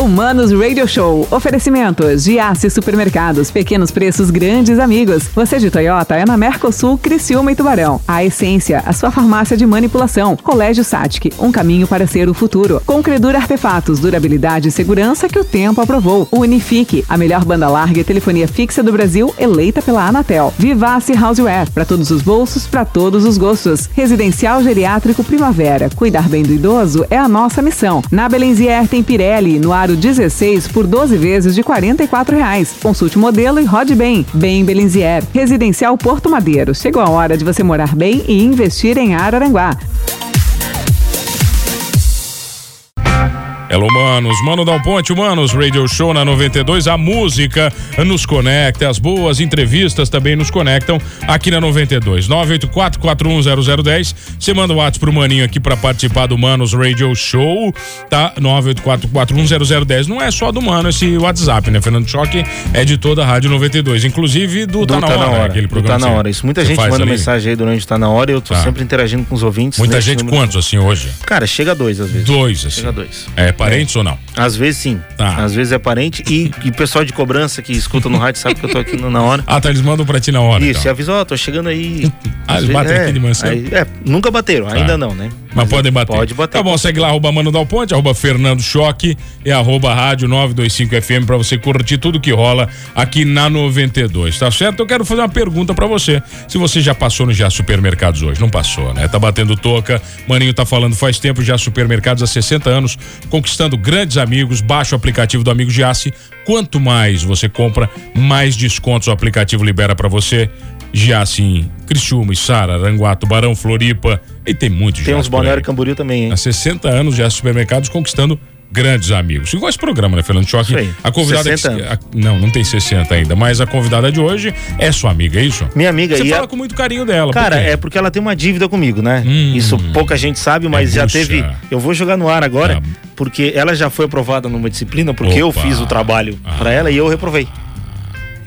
Humanos Radio Show. Oferecimentos de Giasse Supermercados. Pequenos preços, grandes amigos. Você de Toyota é na Mercosul, Criciúma e Tubarão. A Essência, a sua farmácia de manipulação. Colégio Satic, um caminho para ser o futuro. Concredura Artefatos, durabilidade e segurança que o tempo aprovou. Unifique, a melhor banda larga e telefonia fixa do Brasil, eleita pela Anatel. Vivace Houseware, para todos os bolsos, para todos os gostos. Residencial Geriátrico Primavera. Cuidar bem do idoso é a nossa missão. Na Belenzier tem Pirelli, no aro 16 por 12 vezes de 44 reais. Consulte o modelo e rode bem. Bem Belenzier. Residencial Porto Madeiro. Chegou a hora de você morar bem e investir em Araranguá. Hello, manos. Mano Dal Ponte, Manos Radio Show na 92. A música nos conecta, as boas entrevistas também nos conectam aqui na 92. 984-410010. Você manda o um WhatsApp pro Maninho aqui para participar do Manos Radio Show, tá? 984-410010. Não é só do Mano esse WhatsApp, né? Fernando Choque é de toda a Rádio 92, inclusive do, do Tá, na, tá hora, na Hora, aquele programa. Tá na Hora. Isso muita gente manda ali. mensagem aí durante Tá na Hora e eu tô tá. sempre interagindo com os ouvintes. Muita gente, número... quantos assim hoje? Cara, chega a dois às vezes. Dois, assim. Chega a dois. É, parentes é. ou não? Às vezes sim. Tá. Às vezes é parente e, e pessoal de cobrança que escuta no rádio sabe que eu tô aqui na hora. Ah, tá, eles mandam pra ti na hora. Isso, então. e avisou, ó, tô chegando aí. ah, eles batem é, aqui de manhã aí, É, nunca bateram, tá. ainda não, né? Mas, podem bater. Pode bater. Tá bom, segue lá, arroba Mano Dal Ponte, arroba Fernando Choque e arroba Rádio 925 FM pra você curtir tudo que rola aqui na 92, tá certo? Eu quero fazer uma pergunta pra você. Se você já passou no Já Supermercados hoje, não passou, né? Tá batendo toca, Maninho tá falando faz tempo Já Supermercados há 60 anos, conquistando grandes amigos, baixa o aplicativo do Amigo Giasse. Quanto mais você compra, mais descontos o aplicativo libera para você. Giasse em Criciúma, Sara, Aranguá, Tubarão, Floripa. E tem muito Tem uns Balneário Camboriú também, hein? Há 60 anos já supermercados conquistando grandes amigos. Igual esse programa, né, Fernando Choque? A convidada. 60 que, a, não, não tem 60 ainda, mas a convidada de hoje é sua amiga, é isso? Minha amiga. Você fala a... com muito carinho dela. Cara, por é porque ela tem uma dívida comigo, né? Hum, isso pouca gente sabe, mas é já teve. Eu vou jogar no ar agora, é. porque ela já foi aprovada numa disciplina, porque Opa. eu fiz o trabalho ah. para ela e eu reprovei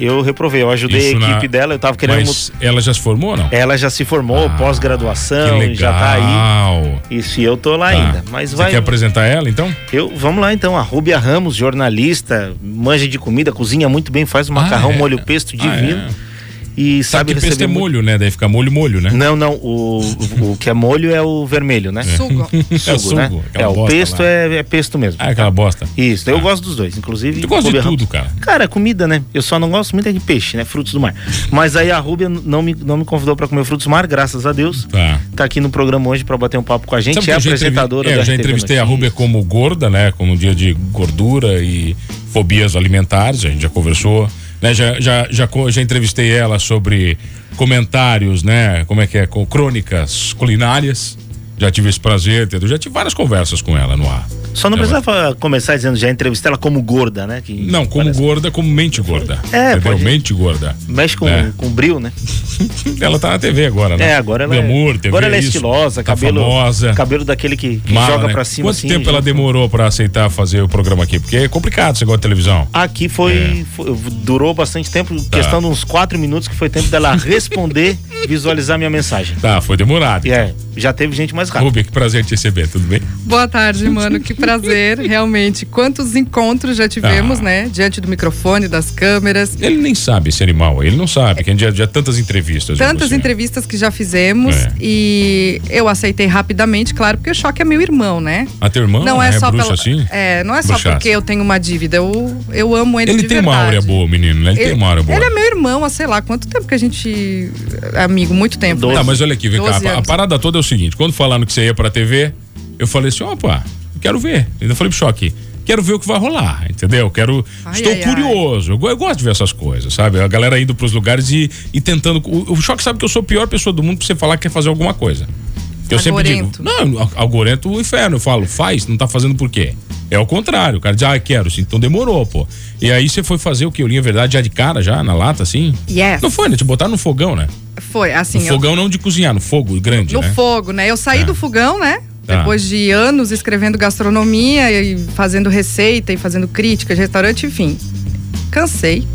eu reprovei. Eu ajudei Isso a equipe na... dela, eu tava querendo. Mas ela já se formou ou não? Ela já se formou, ah, pós-graduação, já tá aí. Isso, e eu tô lá tá. ainda. Mas Você vai. quer apresentar ela então? Eu, vamos lá então. A Rúbia Ramos, jornalista, manja de comida, cozinha muito bem, faz um macarrão ah, é? molho pesto divino. Ah, é e sabe, sabe que pesto é molho, né? Daí fica molho, molho, né? Não, não. O, o que é molho é o vermelho, né? É. Sugo. é, sugo, né? É, o pesto é, é, pesto mesmo. Ah, aquela bosta. Isso. Eu ah. gosto dos dois, inclusive. Tu gosta de tudo, cara? Cara, comida, né? Eu só não gosto muito é de peixe, né? Frutos do mar. Mas aí a Rúbia não me, não me convidou para comer frutos do mar, graças a Deus. Tá. Tá aqui no programa hoje para bater um papo com a gente. Sabe é a apresentadora é, Eu já entrevistei a Rúbia como gorda, né? Como um dia de gordura e fobias alimentares. A gente já conversou. Né? Já, já, já, já entrevistei ela sobre comentários, né? Como é que é? Com crônicas culinárias. Já tive esse prazer, entendeu? Já tive várias conversas com ela no ar. Só não precisava começar dizendo já entrevistar ela como gorda, né? Que não, como parece... gorda, como mente gorda. É, entendeu? Pode... Mente gorda. Mexe com, é. com bril, né? ela tá na TV agora, né? É, agora ela Glamour, é, TV, agora ela é estilosa, tá cabelo, famosa. cabelo daquele que, que Mala, joga né? pra cima Quanto assim. tempo ela demorou pra aceitar fazer o programa aqui? Porque é complicado você gosta de televisão. Aqui foi, é. foi durou bastante tempo, tá. questão de uns quatro minutos que foi tempo dela responder, visualizar minha mensagem. Tá, foi demorado. É, então. Já teve gente mais rápida. Rubia, que prazer te receber, tudo bem? Boa tarde, mano, que prazer. realmente. Quantos encontros já tivemos, ah. né? Diante do microfone, das câmeras. Ele nem sabe esse animal, ele não sabe, que a gente já, já tantas entrevistas. Tantas entrevistas que já fizemos é. e eu aceitei rapidamente, claro, porque o Choque é meu irmão, né? Ah, teu irmão? Não é, é só bruxa pelo, assim? É, não é só porque eu tenho uma dívida, eu, eu amo ele Ele de tem verdade. uma áurea boa, menino, né? Ele, ele tem uma áurea boa. Ele é meu irmão há sei lá quanto tempo que a gente é amigo, muito tempo. Né? Tá, mas olha aqui, vem cá, a, a parada toda é o seguinte, quando falaram que você ia pra TV, eu falei assim, opa, quero ver. Eu falei pro Choque, quero ver o que vai rolar, entendeu? Quero. Ai, estou ai, curioso. Ai. Eu, eu, gosto de ver essas coisas, sabe? A galera indo pros lugares e, e tentando. O, o choque sabe que eu sou a pior pessoa do mundo pra você falar que quer fazer alguma coisa. Eu sempre digo, não, algorento o inferno. Eu falo, faz, não tá fazendo por quê? É o contrário, o cara diz, ah, quero, sim, então demorou, pô. E aí você foi fazer o que? Eu li a verdade já de cara, já, na lata, assim? Yes. Não foi, né? Te botar no fogão, né? Foi, assim. No eu... fogão não de cozinhar, no fogo grande, no, né? No fogo, né? Eu saí é. do fogão, né? Tá. Depois de anos escrevendo gastronomia e fazendo receita e fazendo crítica de restaurante, enfim. Cansei.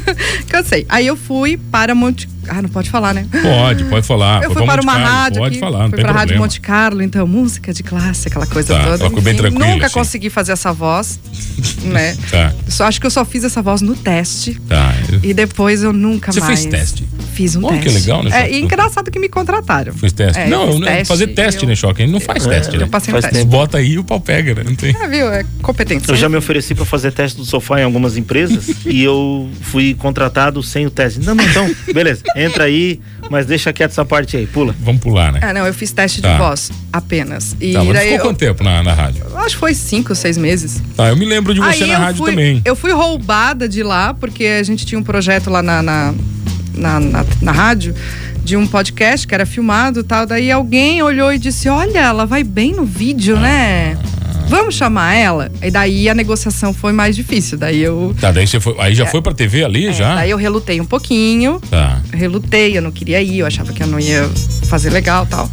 Cansei. Aí eu fui para Monte ah, não pode falar, né? Pode, pode falar. Eu fui para uma Carlo, rádio. Pode falar, não fui tem para a Rádio. Monte Carlo, então, música de classe, aquela coisa Tá, toda. ela bem Enfim, tranquila, Nunca assim. consegui fazer essa voz, né? Tá. Só acho que eu só fiz essa voz no teste. Tá. E depois eu nunca Você mais. fez teste? Fiz um Olha que teste. legal, né, É, e engraçado que me contrataram. Fiz teste. É, eu não, fiz não, teste, fazer teste, eu- né, Choque? A gente não faz teste, né? Eu passei Faz teste. tempo. Bota aí e o pau pega, né? Não tem. É, viu? É competência. Eu já me ofereci para fazer teste do sofá em algumas empresas e eu fui contratado sem o teste. Não, não, então, beleza, entra aí, mas deixa quieto essa parte aí, pula. Vamos pular, né? É, não, eu fiz teste Tá. de voz apenas. E Tá, mas daí ficou eu, quanto tempo na, na rádio? acho que foi cinco, seis meses. Tá, eu me lembro de você Aí na rádio fui, também. Eu fui roubada de lá, porque a gente tinha um projeto lá na, na, na, na- na rádio de um podcast que era filmado e tal. Daí alguém olhou e disse: Olha, ela vai bem no vídeo, né? Vamos chamar ela? E daí a negociação foi mais difícil. Daí eu. Tá, daí você foi. Aí já foi pra TV ali, é, já? daí eu relutei um pouquinho. Tá. relutei, eu não queria ir, eu achava que eu não ia fazer legal tal.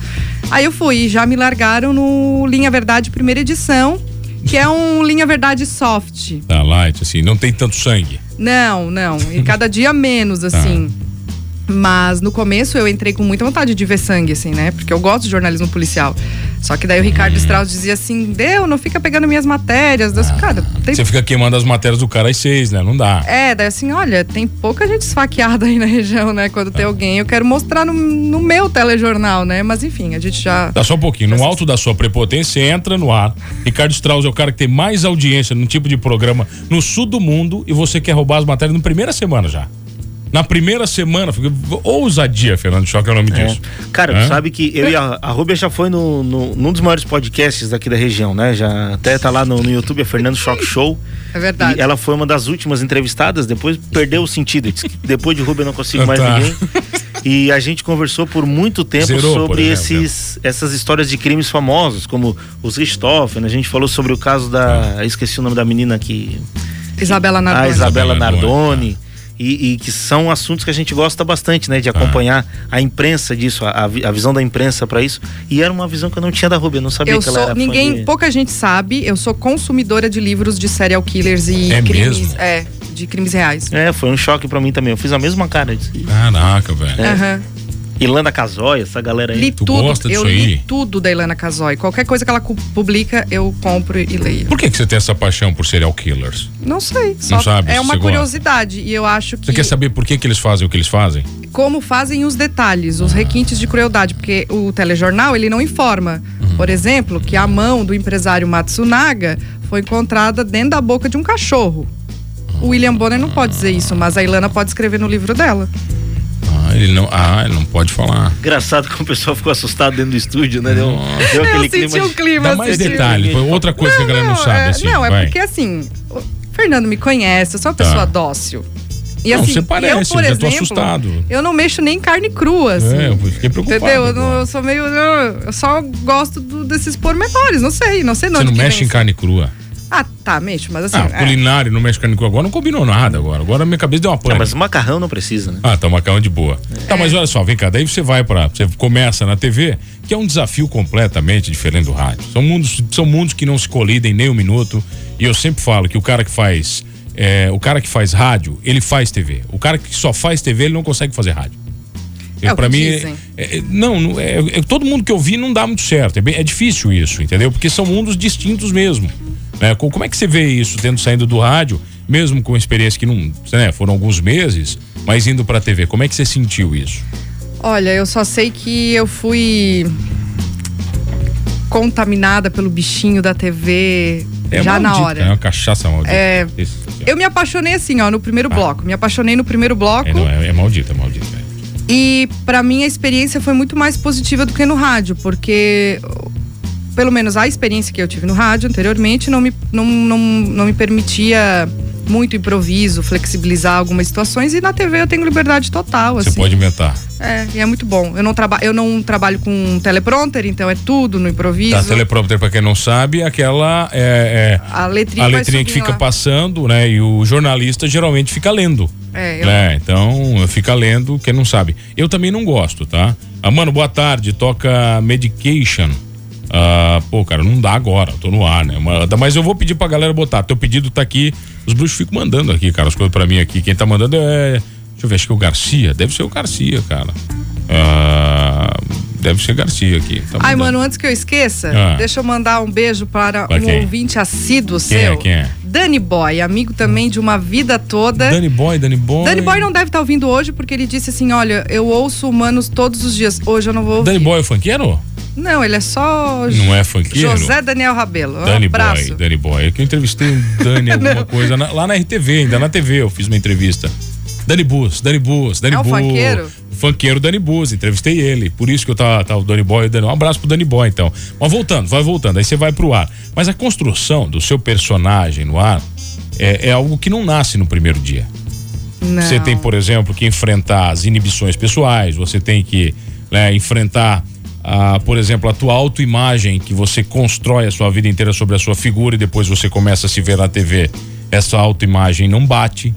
Aí eu fui e já me largaram no Linha Verdade primeira edição, que é um Linha Verdade soft. Tá, light, assim, não tem tanto sangue. Não, não, e cada dia menos, assim. Mas no começo eu entrei com muita vontade de ver sangue, assim, né? Porque eu gosto de jornalismo policial. Só que daí o Ricardo Strauss dizia assim: Deu, não fica pegando minhas matérias. Disse, cara, tem Você fica queimando as matérias do cara às seis, né? Não dá. é, daí assim, olha, tem pouca gente esfaqueada aí na região, né? Quando tem alguém, eu quero mostrar no, no meu telejornal, né? Mas enfim, a gente já. Dá só um pouquinho. No alto da sua prepotência, entra no ar. Ricardo Strauss é o cara que tem mais audiência num tipo de programa no sul do mundo e você quer roubar as matérias na primeira semana já. Na primeira semana, ousadia, Fernando Choque é o nome É. disso. Cara, tu sabe que eu e a, a Rúbia já foi no, no- num dos maiores podcasts daqui da região, né? Já até tá lá no, no YouTube, é Fernando Shock Show. É verdade. E ela foi uma das últimas entrevistadas, depois perdeu o sentido. Depois de Rúbia eu não consigo mais Tá. ninguém. E a gente conversou por muito tempo Zerou, sobre exemplo, né? esses, essas histórias de crimes famosos, como os Richthofen. A gente falou sobre o caso da. Ah. Esqueci o nome da menina que. Isabela A Nardoni. Isabela Isabela Nardoni, Nardoni. E, e que são assuntos que a gente gosta bastante, né? De acompanhar a imprensa disso, a, a vi- a visão da imprensa pra isso. E era uma visão que eu não tinha da Rubia, eu não sabia Eu que ela sou. era fã Ninguém, de- pouca gente sabe, eu sou consumidora de livros de serial killers e É crimes. mesmo? É, de crimes reais. É, foi um choque pra mim também. Eu fiz a mesma cara. Caraca, velho. Aham. Ilana Casoy, essa galera aí. Li Tu tudo. gosta eu disso li aí? tudo da Ilana Casoy. Qualquer coisa que ela publica, eu compro e leio. Por que, que você tem essa paixão por serial killers? Não sei. Só sabe é uma você gosta? curiosidade. E eu acho que. Você quer saber por que, que eles fazem o que eles fazem? como fazem os detalhes, os requintes de crueldade, porque o telejornal ele não informa, Uhum. por exemplo, que a mão do empresário Matsunaga foi encontrada dentro da boca de um cachorro. O William Bonner não pode dizer isso, mas a Ilana pode escrever no livro dela. Ele não, ah, ele não pode falar. Engraçado que o pessoal ficou assustado dentro do estúdio, né? Deu, deu Eu aquele senti clima. de- clima Dá mais detalhes. Foi Outra coisa que a galera não, sabe, é, assim. não, é vai. porque assim, o Fernando me conhece, eu sou uma Tá. pessoa dócil. E Não, assim, você parece, eu, por eu exemplo, assustado. eu não mexo nem em carne crua, assim. É, eu fiquei preocupado. Entendeu? Eu, não- eu sou meio. Eu, eu só gosto do- desses pormenores, não sei, não sei de Você não mexe vem em carne crua. Ah, tá, mexo, mas assim. Ah, é. culinário mexe carne crua. Agora não combinou nada agora. Agora minha cabeça deu uma Não, pane. mas o macarrão não precisa, né? Ah, tá, macarrão de boa. É. Tá, mas olha só, vem cá, daí você vai para, você começa na TV, que é um desafio completamente diferente do rádio. São mundos, são mundos que não se colidem nem um minuto. E eu sempre falo que o cara que faz, é, o cara que faz rádio, ele faz TV. O cara que só faz TV, ele não consegue fazer rádio. É o pra que mim, dizem. é- é- não, não- é, é- todo mundo que eu vi não dá muito certo. É, bem- é difícil isso, entendeu? Porque são mundos distintos mesmo. Né? Co- Como é que você vê isso tendo saindo do rádio, mesmo com experiência que não, né, foram alguns meses, mas indo pra TV? Como é que você sentiu isso? Olha, eu só sei que eu fui contaminada pelo bichinho da TV já na hora. É uma cachaça maldita. É. Eu me apaixonei assim, ó, no primeiro bloco. Me apaixonei no primeiro bloco. É, não, é, é maldito, é maldito. é. E pra mim a experiência foi muito mais positiva do que no rádio, porque pelo menos a experiência que eu tive no rádio anteriormente não me, não, não, não me permitia muito improviso, flexibilizar algumas situações e na TV eu tenho liberdade total, Você assim. pode inventar. É, e é muito bom. Eu não, traba eu não trabalho com teleprompter, então é tudo no improviso. Tá, teleprompter, pra quem não sabe, é aquela é, é, A letrinha, a letrinha que fica lá. passando, né? E o jornalista geralmente fica lendo. É, eu- né? Então, fica lendo, quem não sabe. Eu também não gosto, tá? Ah, mano, boa tarde, toca Medication. Uh, pô, cara, não dá agora, tô no ar, né? Mas eu vou pedir pra galera botar. Teu pedido tá aqui. Os bruxos ficam mandando aqui, cara, as coisas pra mim aqui. Quem tá mandando é. Deixa eu ver, acho que é o Garcia. Deve ser o Garcia, cara. Uh, deve ser Garcia aqui. Tá Ai, mano, antes que eu esqueça, ah. deixa eu mandar um beijo para pra um quem? ouvinte assíduo quem é, seu. É, quem é? Dani Boy, amigo também de uma vida toda. Dani Boy, Dani Boy. Dani Boy não deve estar tá ouvindo hoje porque ele disse assim: olha, eu ouço humanos todos os dias. Hoje eu não vou ouvir. Dani Boy é funkeiro? Não, ele é só. Não é funkeiro? José Daniel Rabelo. Dani um Boy, Dani Boy. É que eu entrevistei um Dani alguma coisa na, lá na RTV, ainda na TV eu fiz uma entrevista. Dani Bus, Dani Bus, Dani é Bus. É um funkeiro? Funkeiro Dani Bus, entrevistei ele. Por isso que eu tava, tava o Dani Boy. Um abraço pro Dani Boy, então. Mas voltando, vai voltando, aí você vai pro ar. Mas a construção do seu personagem no ar é, é algo que não nasce no primeiro dia. Não. Você tem, por exemplo, que enfrentar as inibições pessoais, você tem que né, enfrentar, a, por exemplo, a tua autoimagem, que você constrói a sua vida inteira sobre a sua figura e depois você começa a se ver na TV. Essa autoimagem não bate.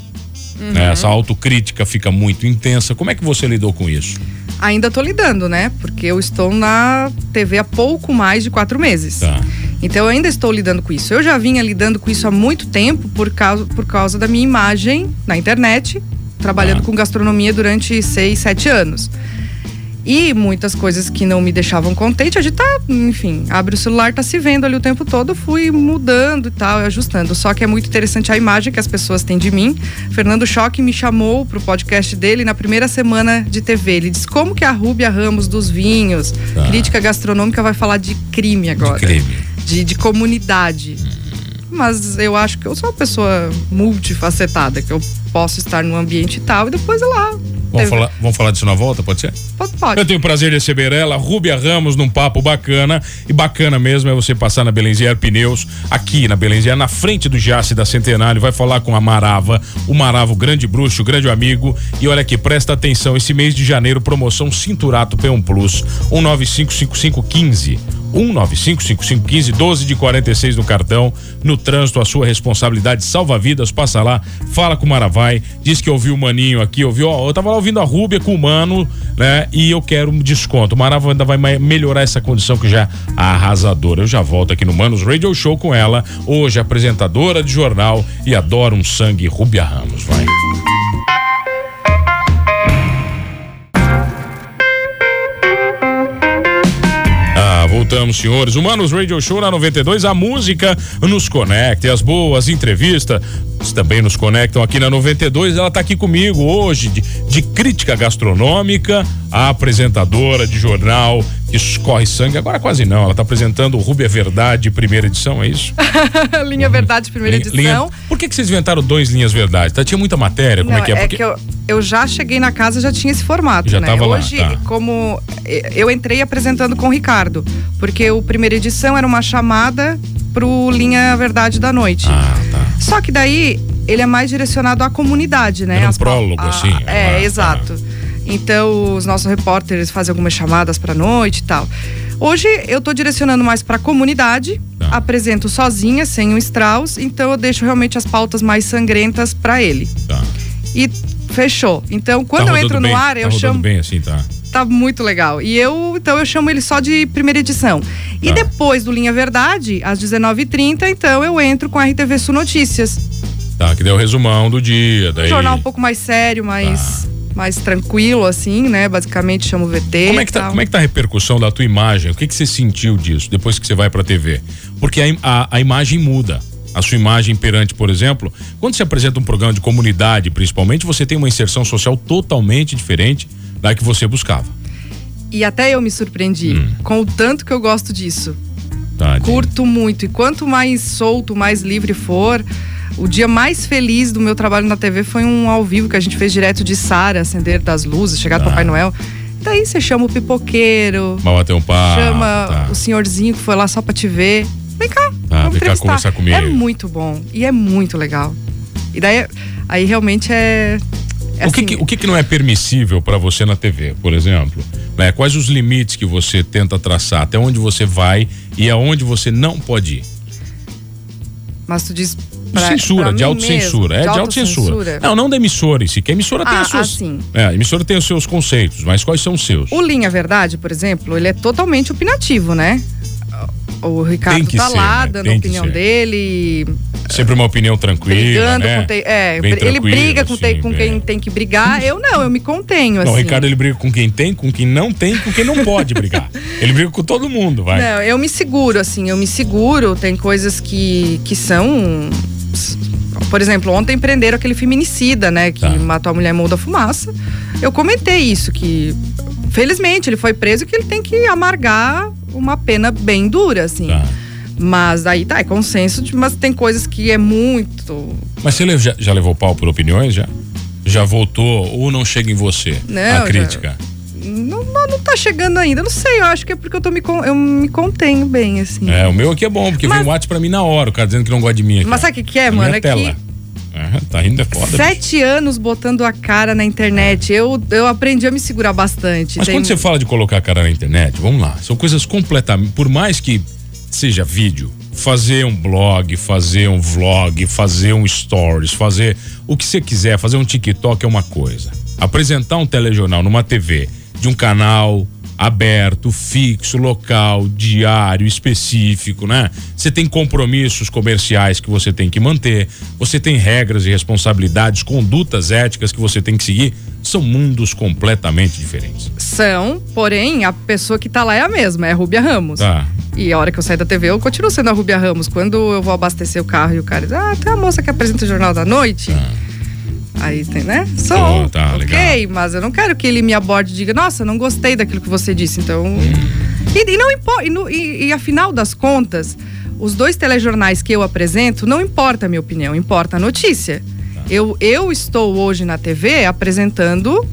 Uhum. Né, essa autocrítica fica muito intensa. Como é que você lidou com isso? Ainda estou lidando, né? Porque eu estou na TV há pouco mais de quatro meses. Tá. Então eu ainda estou lidando com isso. Eu já vinha lidando com isso há muito tempo por causa, por causa da minha imagem na internet, trabalhando ah. com gastronomia durante seis, sete anos. E muitas coisas que não me deixavam contente, a gente tá, enfim, abre o celular, tá se vendo ali o tempo todo, fui mudando e tal, ajustando. Só que é muito interessante a imagem que as pessoas têm de mim. Fernando Choque me chamou pro podcast dele na primeira semana de TV. Ele disse como que a Rúbia Ramos dos vinhos, tá. crítica gastronômica, vai falar de crime agora. De crime. De, de comunidade. Hum. Mas eu acho que eu sou uma pessoa multifacetada, que eu posso estar num ambiente tal, e depois lá Vamos falar, vamos falar disso na volta, pode ser? Pode, pode. Eu tenho o prazer de receber ela, Rúbia Ramos, num papo bacana. E bacana mesmo é você passar na Belenzier Pneus, aqui na Belenzier, na frente do Jace da Centenário. Vai falar com a Marava, o Marava, o grande bruxo, o grande amigo. E olha aqui, presta atenção: esse mês de janeiro, promoção Cinturato P1 Plus, 1955515. 1955515 12 de 46 no cartão. No trânsito, a sua responsabilidade salva vidas. Passa lá, fala com o Maravai, diz que ouviu o Maninho aqui, ouviu, ó, eu tava lá ouvindo a Rúbia com o Mano, né? E eu quero um desconto. O Maravai ainda vai melhorar essa condição que já é arrasadora. Eu já volto aqui no Manos Radio Show com ela, hoje apresentadora de jornal e adora um sangue Rúbia Ramos. Vai. Voltamos, senhores. Humanos Radio Show na 92, a música nos conecta, as boas entrevistas também nos conectam aqui na 92. Ela está aqui comigo hoje de, de, crítica gastronômica, a apresentadora de jornal que escorre sangue. Agora quase não, ela está apresentando o Rúbia Verdade, primeira edição, é isso? linha Verdade, primeira linha, edição. Linha... Por que, que vocês inventaram dois linhas Verdade? Tá, tinha muita matéria, como não, é que é? Porque... É que eu, eu já cheguei na casa já tinha esse formato, já né? Tava Hoje, lá, tá. como eu entrei apresentando com o Ricardo, porque o primeira edição era uma chamada pro Linha Verdade da Noite. Ah, tá. Só que daí ele é mais direcionado à comunidade, né? Era um As, prólogo, a, assim. É, ah, exato. Tá. Então, os nossos repórteres fazem algumas chamadas para noite e tal. Hoje eu estou direcionando mais para a comunidade, tá. apresento sozinha, sem o Strauss, então eu deixo realmente as pautas mais sangrentas para ele. Tá. E fechou. Então, quando tá eu entro bem, no ar, tá eu chamo. bem assim, tá? Tá muito legal. E eu, então, eu chamo ele só de primeira edição. E tá. depois do Linha Verdade, às 19h30, então eu entro com a RTV Sul Notícias. Tá, que deu o resumão do dia. Daí... Um jornal um pouco mais sério, mais. Mais tranquilo, assim, né? Basicamente chama o VT. Como é que tá, como é que tá a repercussão da tua imagem? O que, que você sentiu disso depois que você vai pra TV? Porque a, a, a imagem muda a sua imagem perante, por exemplo, quando você apresenta um programa de comunidade, principalmente, você tem uma inserção social totalmente diferente da que você buscava. E até eu me surpreendi hum. com o tanto que eu gosto disso. Tadinho. Curto muito. E quanto mais solto, mais livre for, o dia mais feliz do meu trabalho na TV foi um ao vivo que a gente fez direto de Sara, acender das luzes, chegar ah. Papai Noel. Daí você chama o pipoqueiro. Vai bater um papo. Chama tá. o senhorzinho que foi lá só pra te ver. Vem cá. Ah, vem cá conversar comigo. É muito bom. E é muito legal. E daí, aí realmente é. é o, que, assim, que, o que, que não é permissível para você na TV, por exemplo? Né? Quais os limites que você tenta traçar? Até onde você vai e aonde você não pode ir? Mas tu diz Pra, censura, pra de autocensura. Mesmo, é, de autocensura. Não, não da emissora em si, que a emissora ah, tem as suas. Assim. É, a emissora tem os seus conceitos, mas quais são os seus? O Linha Verdade, por exemplo, ele é totalmente opinativo, né? o Ricardo tá ser, lá, né? dando a opinião dele. Sempre uma opinião tranquila. Brigando né? com te... É, Bem ele briga com, te... com quem tem que brigar. Eu não, eu me contenho. Não, assim. o Ricardo ele briga com quem tem, com quem não tem, com quem não pode brigar. ele briga com todo mundo, vai. Não, eu me seguro, assim, eu me seguro. Tem coisas que, que são. Por exemplo, ontem prenderam aquele feminicida, né? Que tá. matou a mulher em da fumaça. Eu comentei isso, que felizmente ele foi preso e que ele tem que amargar uma pena bem dura, assim. Tá. Mas aí tá, é consenso, de, mas tem coisas que é muito. Mas você já, já levou pau por opiniões já? Já voltou ou não chega em você não, a crítica? Já, não, não, tá chegando ainda. Não sei, eu acho que é porque eu, tô me, eu me contenho bem, assim. É, o meu aqui é bom, porque mas, vem um WhatsApp pra mim na hora, o cara dizendo que não gosta de mim. Aqui. Mas sabe o que, que é, mano? É tela. que é, tá rindo é foda. Sete bicho. anos botando a cara na internet. Eu, eu aprendi a me segurar bastante. Mas Tem... quando você fala de colocar a cara na internet, vamos lá. São coisas completamente. Por mais que seja vídeo, fazer um blog, fazer um vlog, fazer um stories, fazer o que você quiser, fazer um TikTok é uma coisa. Apresentar um telejornal numa TV de um canal aberto, fixo, local, diário, específico, né? Você tem compromissos comerciais que você tem que manter, você tem regras e responsabilidades, condutas éticas que você tem que seguir. São mundos completamente diferentes. São, porém, a pessoa que tá lá é a mesma, é a Rúbia Ramos. Tá. E a hora que eu saio da TV, eu continuo sendo a Rubia Ramos. Quando eu vou abastecer o carro e o cara diz, ah, tem a moça que apresenta o Jornal da Noite. Ah. Aí tem, né? Sou. Oh, tá, ok, legal. mas eu não quero que ele me aborde e diga, nossa, não gostei daquilo que você disse. Então. Hum. E, e, não importa. E, e, e afinal das contas, os dois telejornais que eu apresento, não importa a minha opinião, importa a notícia. Tá. Eu, eu estou hoje na TV apresentando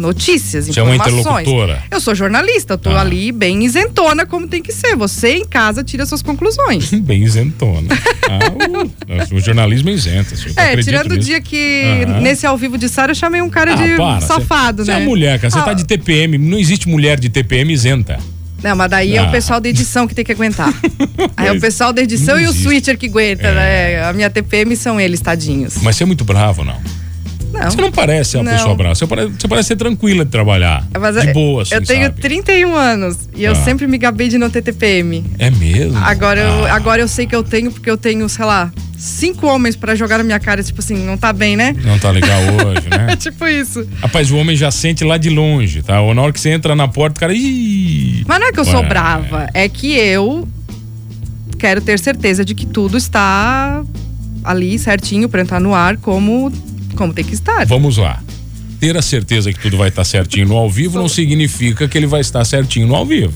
notícias, Você informações. é uma interlocutora. Eu sou jornalista, eu tô ah. ali bem isentona como tem que ser. Você em casa tira suas conclusões. bem isentona. Ah, o, o, jornalismo é isento. É, tirando o dia que nesse ao vivo de Sara eu chamei um cara ah, de para. safado, cê, né? Você é mulher, cara. Você tá ah. de TPM, não existe mulher de TPM isenta. Não, mas daí ah. é o ah. pessoal da edição que tem que aguentar. Aí é o pessoal da edição e o switcher que aguenta, é. né? A minha TPM são eles, tadinhos. Mas você é muito bravo, não? Não. Você não parece uma não. pessoa brava. Você parece, você parece ser tranquila de trabalhar. Mas de boa, assim, Eu tenho sabe? 31 anos e ah. eu sempre me gabei de não ter TPM. É mesmo? Agora, ah. eu, agora eu sei que eu tenho, porque eu tenho, sei lá, cinco homens para jogar na minha cara, tipo assim, não tá bem, né? Não tá legal hoje, né? é tipo isso. Rapaz, o homem já sente lá de longe, tá? Ou na hora que você entra na porta, o cara. Ih! Mas não é que eu Ué. sou brava, é que eu quero ter certeza de que tudo está ali certinho para entrar no ar como como tem que estar. Vamos lá. Ter a certeza que tudo vai estar certinho no ao vivo não significa que ele vai estar certinho no ao vivo.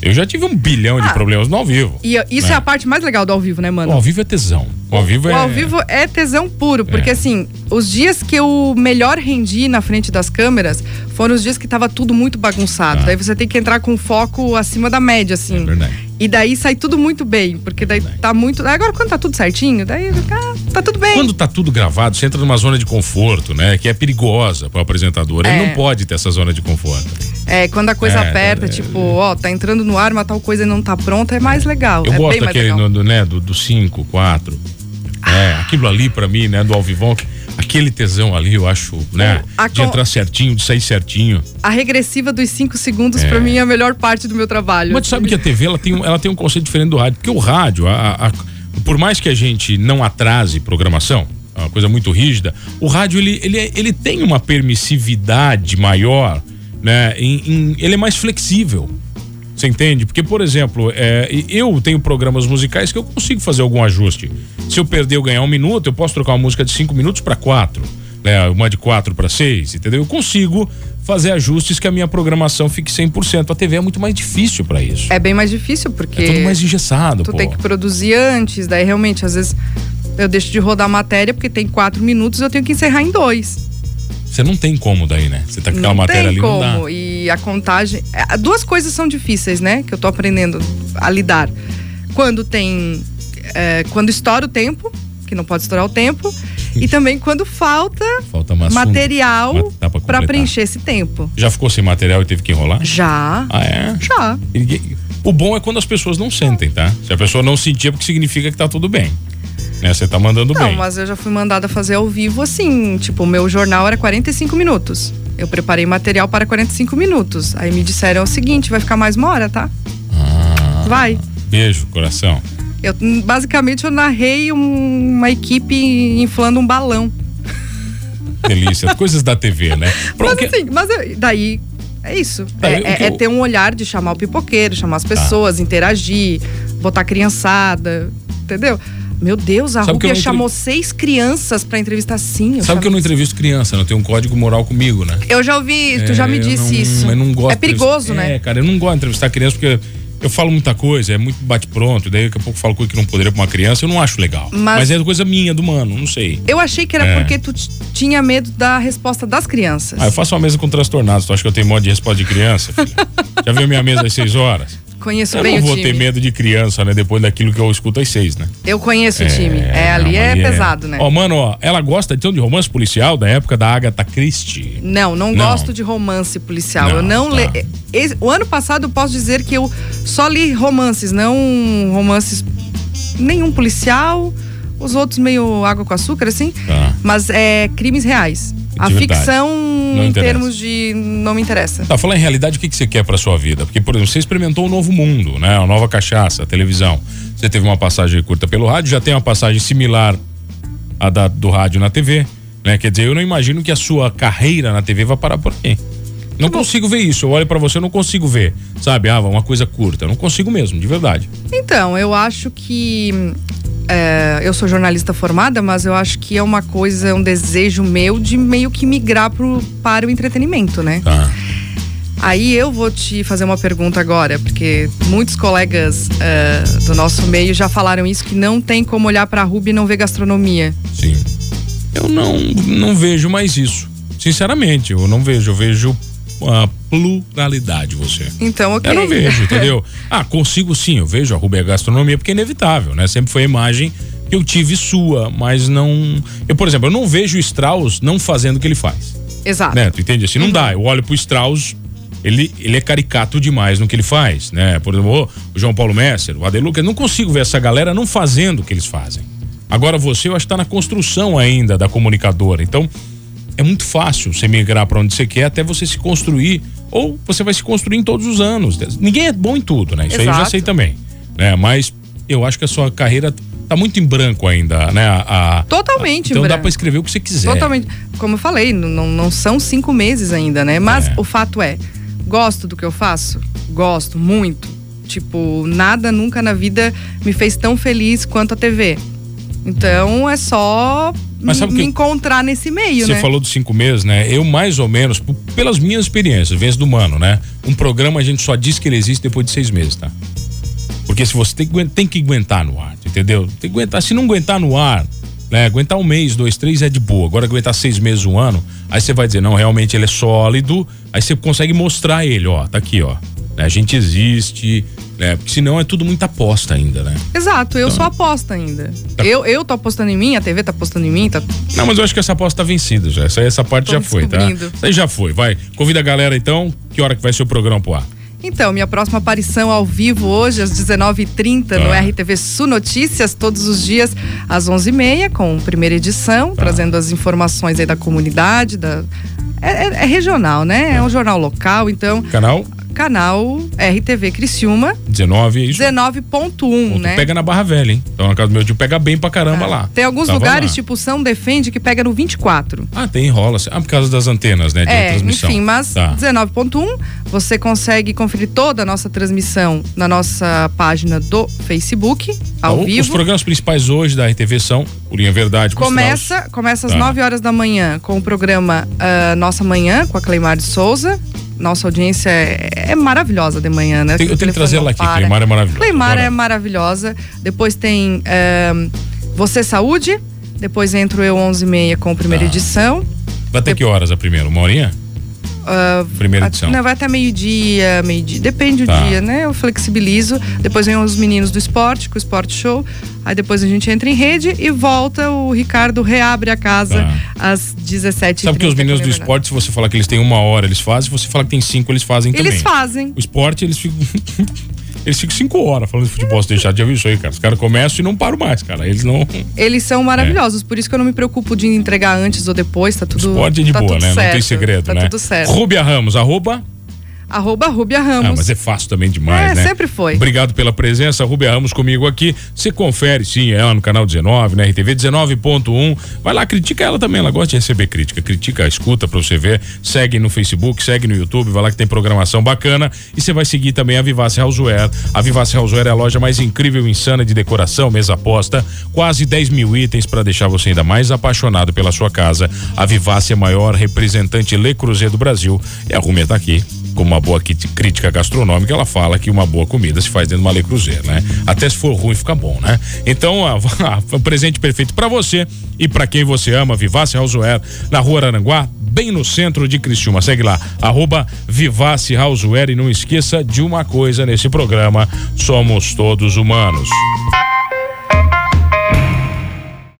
Eu já tive um bilhão de ah, problemas no ao vivo. E isso né? é a parte mais legal do ao vivo, né, mano? O ao vivo é tesão. O ao vivo, o é... ao vivo é tesão puro, porque é. assim, os dias que eu melhor rendi na frente das câmeras foram os dias que tava tudo muito bagunçado. Ah. Daí você tem que entrar com foco acima da média, assim. É verdade. E daí sai tudo muito bem, porque daí tá muito. Agora, quando tá tudo certinho, daí ah, tá tudo bem. Quando tá tudo gravado, você entra numa zona de conforto, né? Que é perigosa para o apresentador. É. Ele não pode ter essa zona de conforto. É, quando a coisa é, aperta, é, tipo, ó, tá entrando no ar, mas tal coisa não tá pronta, é mais legal. Eu é gosto daquele, do, né, do 5, 4. É, aquilo ali para mim, né, do Alvivão, aquele tesão ali, eu acho, né? A de entrar certinho, de sair certinho. A regressiva dos cinco segundos, é. para mim, é a melhor parte do meu trabalho. Mas tu sabe que a TV ela tem, um, ela tem um conceito diferente do rádio, porque o rádio, a, a, por mais que a gente não atrase programação, é uma coisa muito rígida, o rádio ele, ele, ele tem uma permissividade maior, né? Em, em, ele é mais flexível. Você entende? Porque, por exemplo, é, eu tenho programas musicais que eu consigo fazer algum ajuste. Se eu perder ou ganhar um minuto, eu posso trocar uma música de cinco minutos para quatro. Né? Uma de quatro para seis, entendeu? Eu consigo fazer ajustes que a minha programação fique 100%. A TV é muito mais difícil para isso. É bem mais difícil, porque. É tudo mais engessado, Tu pô. tem que produzir antes, daí realmente, às vezes, eu deixo de rodar a matéria porque tem quatro minutos eu tenho que encerrar em dois. Você não tem como daí, né? Você tá com aquela não matéria ali, como. não dá. E a contagem. É, duas coisas são difíceis, né? Que eu tô aprendendo a lidar. Quando tem. É, quando estoura o tempo, que não pode estourar o tempo. e também quando falta, falta material para preencher esse tempo. Já ficou sem material e teve que enrolar? Já. Ah, é? Já. O bom é quando as pessoas não sentem, tá? Se a pessoa não sentir, é porque significa que tá tudo bem. Né? Você tá mandando não, bem. Não, mas eu já fui mandada fazer ao vivo assim. Tipo, o meu jornal era 45 minutos. Eu preparei material para 45 minutos. Aí me disseram o seguinte: vai ficar mais uma hora, tá? Ah. Vai. Beijo, coração. Eu, basicamente, eu narrei um, uma equipe inflando um balão. Delícia. Coisas da TV, né? Mas assim, mas daí é isso. Tá, é, é, é, ter um olhar de chamar o pipoqueiro, chamar as tá. pessoas, interagir, botar criançada, entendeu? Meu Deus, a Sabe Rúbia chamou seis crianças para entrevistar sim. Sabe que eu não entrevisto criança, não tem um código moral comigo, né? Eu já ouvi, é, tu já me disse não, isso. Eu não gosto é perigoso, né? É, cara, eu não gosto de entrevistar criança porque eu falo muita coisa, é muito bate-pronto, daí daqui a pouco falo coisa que não poderia pra uma criança, eu não acho legal. Mas, Mas é coisa minha, do mano, não sei. Eu achei que era é. porque tu tinha medo da resposta das crianças. Ah, eu faço uma mesa com transtornados, tu acha que eu tenho modo de resposta de criança, filha? Já viu minha mesa às seis horas? Conheço eu bem o time. Eu não vou ter medo de criança, né? Depois daquilo que eu escuto às seis, né? Eu conheço é, o time. É, ali não, é, é pesado, né? Ó, mano, ó, ela gosta então de romance policial da época da Agatha Christie? Não, não, não. gosto de romance policial. Não, eu não tá. le... O ano passado eu posso dizer que eu só li romances, não romances nenhum policial, os outros meio água com açúcar, assim. Tá. Mas é crimes reais. A ficção, em termos de. não me interessa. Tá, falar em realidade, o que, que você quer pra sua vida? Porque, por exemplo, você experimentou um novo mundo, né? Uma nova cachaça, a televisão. Você teve uma passagem curta pelo rádio, já tem uma passagem similar à da, do rádio na TV. Né? Quer dizer, eu não imagino que a sua carreira na TV vai parar por aqui. Não consigo ver isso. Eu olho para você, eu não consigo ver. Sabe? Ah, uma coisa curta. Eu não consigo mesmo, de verdade. Então, eu acho que é, eu sou jornalista formada, mas eu acho que é uma coisa, um desejo meu de meio que migrar pro, para o entretenimento, né? Tá. Aí eu vou te fazer uma pergunta agora, porque muitos colegas uh, do nosso meio já falaram isso, que não tem como olhar para a Ruby e não ver gastronomia. Sim. Eu não, não vejo mais isso. Sinceramente, eu não vejo. Eu vejo a pluralidade você. Então, ok. Eu não vejo, entendeu? ah, consigo sim, eu vejo a Rubia Gastronomia porque é inevitável, né? Sempre foi a imagem que eu tive sua, mas não. Eu, por exemplo, eu não vejo o Strauss não fazendo o que ele faz. Exato. Né? Tu entende? Assim, não uhum. dá. Eu olho pro Strauss, ele, ele é caricato demais no que ele faz, né? Por exemplo, o João Paulo Messer, o Adeluca, eu não consigo ver essa galera não fazendo o que eles fazem. Agora você, eu acho que tá na construção ainda da comunicadora. Então, é muito fácil você migrar para onde você quer até você se construir ou você vai se construir em todos os anos. Ninguém é bom em tudo, né? Isso Exato. aí eu já sei também, né? Mas eu acho que a sua carreira tá muito em branco ainda, né? A, a Totalmente a, Então dá para escrever o que você quiser. Totalmente. Como eu falei, não, não são cinco meses ainda, né? Mas é. o fato é, gosto do que eu faço? Gosto muito. Tipo, nada nunca na vida me fez tão feliz quanto a TV. Então é só mas sabe me que encontrar nesse meio, você né? falou dos cinco meses, né? Eu mais ou menos, pelas minhas experiências, vez do humano, né? Um programa a gente só diz que ele existe depois de seis meses, tá? Porque se você tem que, tem que aguentar no ar, entendeu? Tem que aguentar. Se não aguentar no ar, né? Aguentar um mês, dois, três é de boa. Agora aguentar seis meses, um ano, aí você vai dizer, não, realmente ele é sólido. Aí você consegue mostrar ele, ó, tá aqui, ó. Né? A gente existe, né? Porque senão é tudo muita aposta ainda, né? Exato, eu então, sou aposta ainda. Tá... Eu, eu tô apostando em mim, a TV tá apostando em mim, tá. Não, mas eu acho que essa aposta tá vencida já. Essa, essa parte tô já foi, tá? Isso aí já foi, vai. Convida a galera então, que hora que vai ser o programa pro ar? Então, minha próxima aparição ao vivo hoje, às 19h30, no ah. RTV Sul Notícias, todos os dias, às 11h30, com primeira edição, tá. trazendo as informações aí da comunidade, da... É, é, é regional, né? É. é um jornal local, então. Canal? Canal RTV Criciúma. 19, é isso? 19.1, né? Pega na Barra Velha, hein? Então na casa do meu tio pega bem pra caramba é. lá. Tem alguns Tava lugares, lá. tipo São Defende, que pega no 24. Ah, tem, enrola. Ah, por causa das antenas, né? De é, transmissão. enfim, mas tá. 19.1, você consegue conferir toda a nossa transmissão na nossa página do Facebook, ao vivo. Os programas principais hoje da RTV são o Linha Verdade. Começa, começa às tá. 9 horas da manhã com o programa uh, Nossa Manhã, com a Cleimar de Souza nossa audiência é, é maravilhosa de manhã, né? Tem, eu tenho que trazer ela aqui, para. Cleimar é maravilhosa. Cleimar é maravilhosa. Depois tem um, Você Saúde. Depois entro eu 11h30 com a primeira ah. edição. Vai até que horas a primeira? Uma horinha? Uh, Primeira edição. Não, vai até meio-dia, meio-dia. Depende tá. do dia, né? Eu flexibilizo. Depois vem os meninos do esporte, com o Esporte Show. Aí depois a gente entra em rede e volta. O Ricardo reabre a casa tá. às 17 Sabe que os meninos do esporte, se você falar que eles têm uma hora, eles fazem. Se você falar que tem cinco, eles fazem eles também. Eles fazem. O esporte, eles ficam. Eles ficam cinco horas falando de futebol se deixar. Já viu isso aí, cara? Os caras começam e não param mais, cara. Eles não. Eles são maravilhosos, é. por isso que eu não me preocupo de entregar antes ou depois, tá tudo. Esporte é de tá boa, né? Certo, não tem segredo, tá né? Tá tudo certo. Rubia Ramos, arroba. Arroba Rúbia Ramos. Ah, mas é fácil também demais, é, né? sempre foi. Obrigado pela presença, Rúbia Ramos comigo aqui. Você confere, sim, ela no canal 19, na RTV 19.1. Vai lá, critica ela também, ela gosta de receber crítica. Critica, escuta pra você ver. Segue no Facebook, segue no YouTube, vai lá que tem programação bacana. E você vai seguir também a Vivace Houseware. A Vivace Houseware é a loja mais incrível e insana de decoração, mesa posta. Quase 10 mil itens para deixar você ainda mais apaixonado pela sua casa. A Vivace é a maior representante Le Cruzeiro do Brasil. E a Rúbia tá aqui com uma boa crítica gastronômica, ela fala que uma boa comida se faz dentro de uma Le Cruzeiro, né? Até se for ruim fica bom, né? Então, a, a, presente perfeito para você e para quem você ama, Vivace Houseware, na Rua Aranguá, bem no centro de Criciúma. Segue lá, arroba Vivace Houseware e não esqueça de uma coisa nesse programa, somos todos humanos.